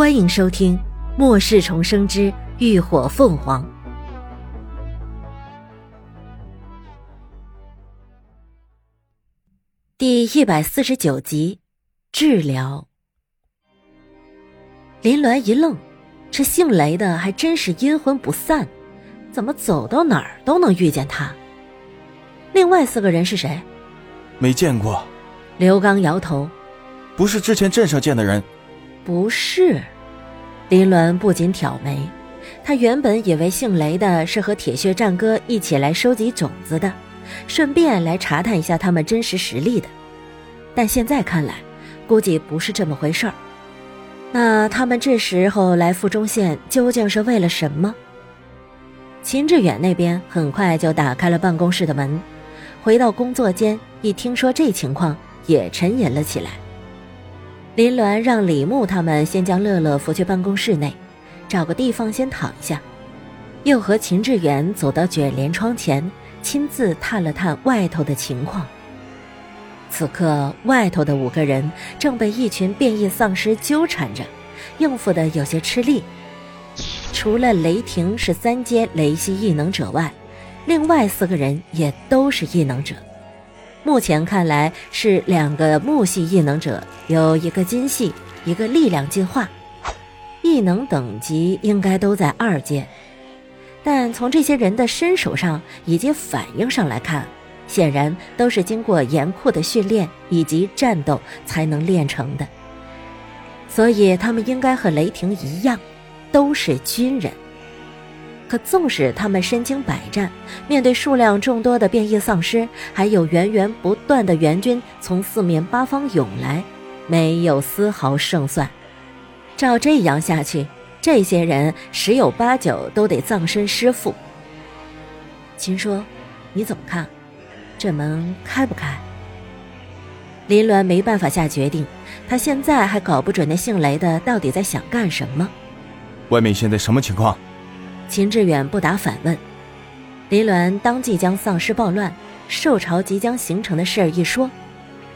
欢迎收听《末世重生之浴火凤凰》第一百四十九集。治疗。林鸾一愣，这姓雷的还真是阴魂不散，怎么走到哪儿都能遇见他？另外四个人是谁？没见过。刘刚摇头，不是之前镇上见的人。不是，林鸾不禁挑眉。他原本以为姓雷的是和铁血战歌一起来收集种子的，顺便来查探一下他们真实实力的。但现在看来，估计不是这么回事儿。那他们这时候来附中县究竟是为了什么？秦志远那边很快就打开了办公室的门，回到工作间，一听说这情况，也沉吟了起来。林鸾让李牧他们先将乐乐扶去办公室内，找个地方先躺一下，又和秦志远走到卷帘窗前，亲自探了探外头的情况。此刻，外头的五个人正被一群变异丧尸纠缠着，应付的有些吃力。除了雷霆是三阶雷系异能者外，另外四个人也都是异能者。目前看来是两个木系异能者，有一个金系，一个力量进化，异能等级应该都在二阶。但从这些人的身手上以及反应上来看，显然都是经过严酷的训练以及战斗才能练成的。所以他们应该和雷霆一样，都是军人。可纵使他们身经百战，面对数量众多的变异丧尸，还有源源不断的援军从四面八方涌来，没有丝毫胜算。照这样下去，这些人十有八九都得葬身师傅。秦说：“你怎么看？这门开不开？”林鸾没办法下决定，他现在还搞不准那姓雷的到底在想干什么。外面现在什么情况？秦志远不答反问，林鸾当即将丧尸暴乱、兽潮即将形成的事儿一说。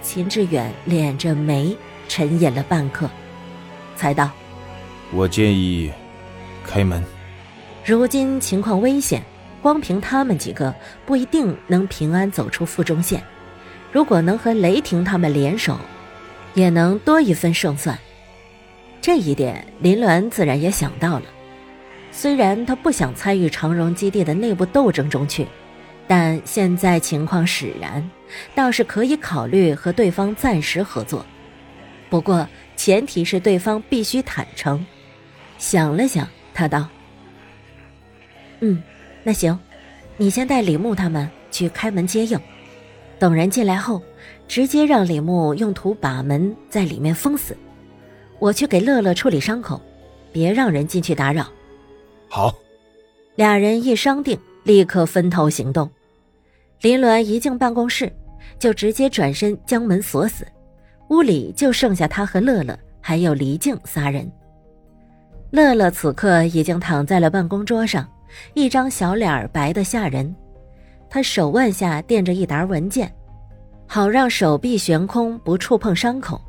秦志远敛着眉沉吟了半刻，才道：“我建议开门。如今情况危险，光凭他们几个不一定能平安走出附中县。如果能和雷霆他们联手，也能多一分胜算。这一点，林鸾自然也想到了。”虽然他不想参与长荣基地的内部斗争中去，但现在情况使然，倒是可以考虑和对方暂时合作。不过前提是对方必须坦诚。想了想，他道：“嗯，那行，你先带李牧他们去开门接应，等人进来后，直接让李牧用土把门在里面封死。我去给乐乐处理伤口，别让人进去打扰。”好，俩人一商定，立刻分头行动。林鸾一进办公室，就直接转身将门锁死，屋里就剩下他和乐乐还有黎静仨人。乐乐此刻已经躺在了办公桌上，一张小脸白得吓人。他手腕下垫着一沓文件，好让手臂悬空不触碰伤口，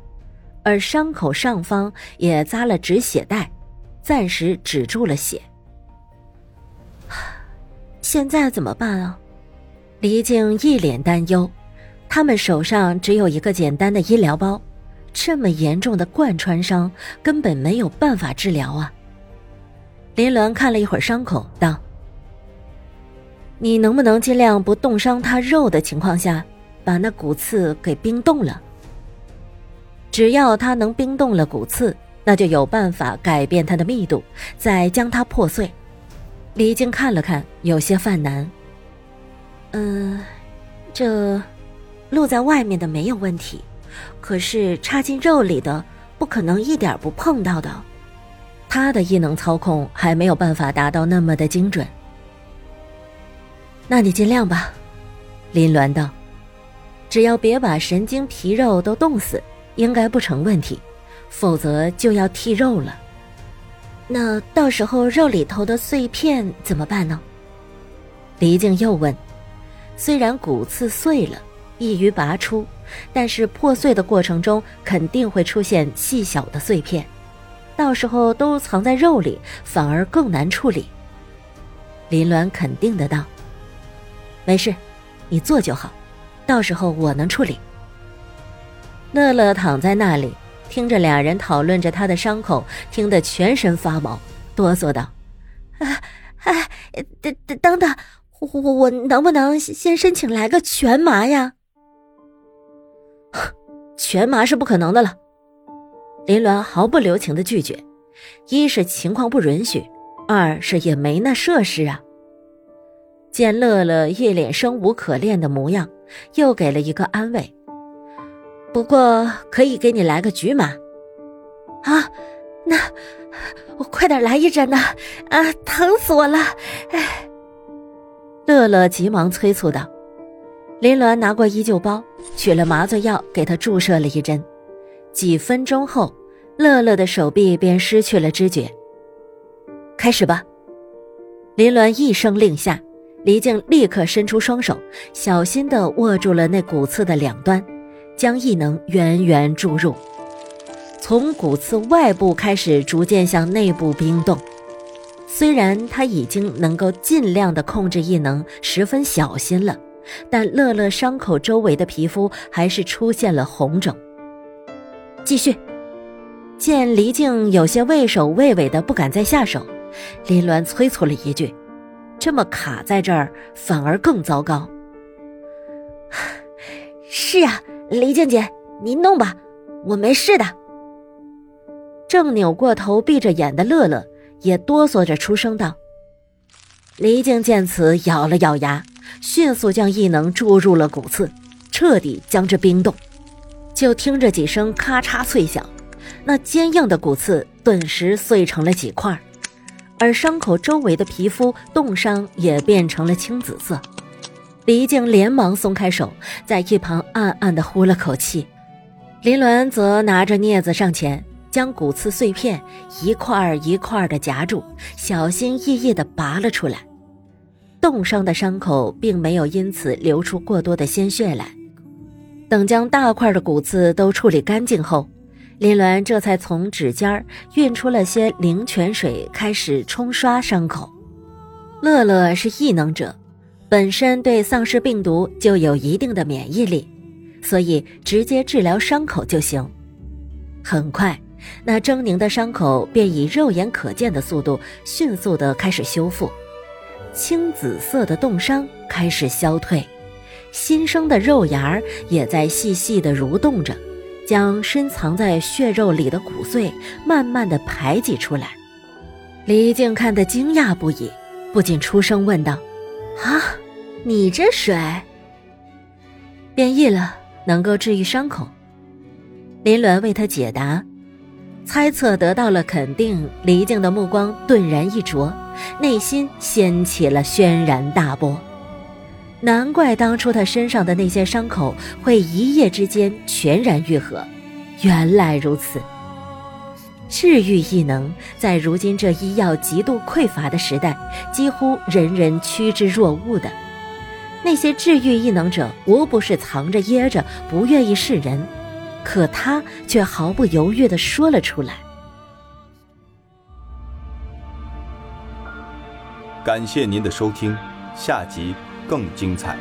而伤口上方也扎了止血带，暂时止住了血。现在怎么办啊？黎静一脸担忧。他们手上只有一个简单的医疗包，这么严重的贯穿伤根本没有办法治疗啊。林鸾看了一会儿伤口，道：“你能不能尽量不冻伤他肉的情况下，把那骨刺给冰冻了？只要他能冰冻了骨刺，那就有办法改变它的密度，再将它破碎。”李静看了看，有些犯难。嗯，这露在外面的没有问题，可是插进肉里的不可能一点不碰到的。他的异能操控还没有办法达到那么的精准。那你尽量吧，林鸾道。只要别把神经皮肉都冻死，应该不成问题。否则就要剔肉了。那到时候肉里头的碎片怎么办呢？黎静又问。虽然骨刺碎了，易于拔出，但是破碎的过程中肯定会出现细小的碎片。到时候都藏在肉里，反而更难处理。林鸾肯定的道：“没事，你做就好，到时候我能处理。”乐乐躺在那里，听着俩人讨论着他的伤口，听得全身发毛，哆嗦道：“啊，哎，等等等等，我我能不能先申请来个全麻呀？” 全麻是不可能的了。林鸾毫不留情的拒绝，一是情况不允许，二是也没那设施啊。见乐乐一脸生无可恋的模样，又给了一个安慰。不过可以给你来个局麻。啊，那我快点来一针呐！啊，疼死我了！哎，乐乐急忙催促道。林鸾拿过医救包，取了麻醉药，给他注射了一针。几分钟后，乐乐的手臂便失去了知觉。开始吧！林鸾一声令下，黎静立刻伸出双手，小心地握住了那骨刺的两端，将异能源源注入，从骨刺外部开始，逐渐向内部冰冻。虽然他已经能够尽量的控制异能，十分小心了，但乐乐伤口周围的皮肤还是出现了红肿。继续，见黎静有些畏首畏尾的，不敢再下手，林鸾催促了一句：“这么卡在这儿，反而更糟糕。”是啊，黎静姐，您弄吧，我没事的。正扭过头闭着眼的乐乐也哆嗦着出声道：“黎静见此，咬了咬牙，迅速将异能注入了骨刺，彻底将之冰冻。”就听着几声咔嚓脆响，那坚硬的骨刺顿时碎成了几块，而伤口周围的皮肤冻伤也变成了青紫色。黎静连忙松开手，在一旁暗暗的呼了口气。林鸾则拿着镊子上前，将骨刺碎片一块一块的夹住，小心翼翼地拔了出来。冻伤的伤口并没有因此流出过多的鲜血来。等将大块的骨刺都处理干净后，林鸾这才从指尖运出了些灵泉水，开始冲刷伤口。乐乐是异能者，本身对丧尸病毒就有一定的免疫力，所以直接治疗伤口就行。很快，那狰狞的伤口便以肉眼可见的速度迅速地开始修复，青紫色的冻伤开始消退。新生的肉芽儿也在细细的蠕动着，将深藏在血肉里的骨碎慢慢的排挤出来。李静看得惊讶不已，不禁出声问道：“啊，你这水变异了，能够治愈伤口？”林鸾为他解答，猜测得到了肯定。李静的目光顿然一灼，内心掀起了轩然大波。难怪当初他身上的那些伤口会一夜之间全然愈合，原来如此。治愈异能在如今这医药极度匮乏的时代，几乎人人趋之若鹜的。那些治愈异能者无不是藏着掖着，不愿意示人，可他却毫不犹豫地说了出来。感谢您的收听，下集。更精彩。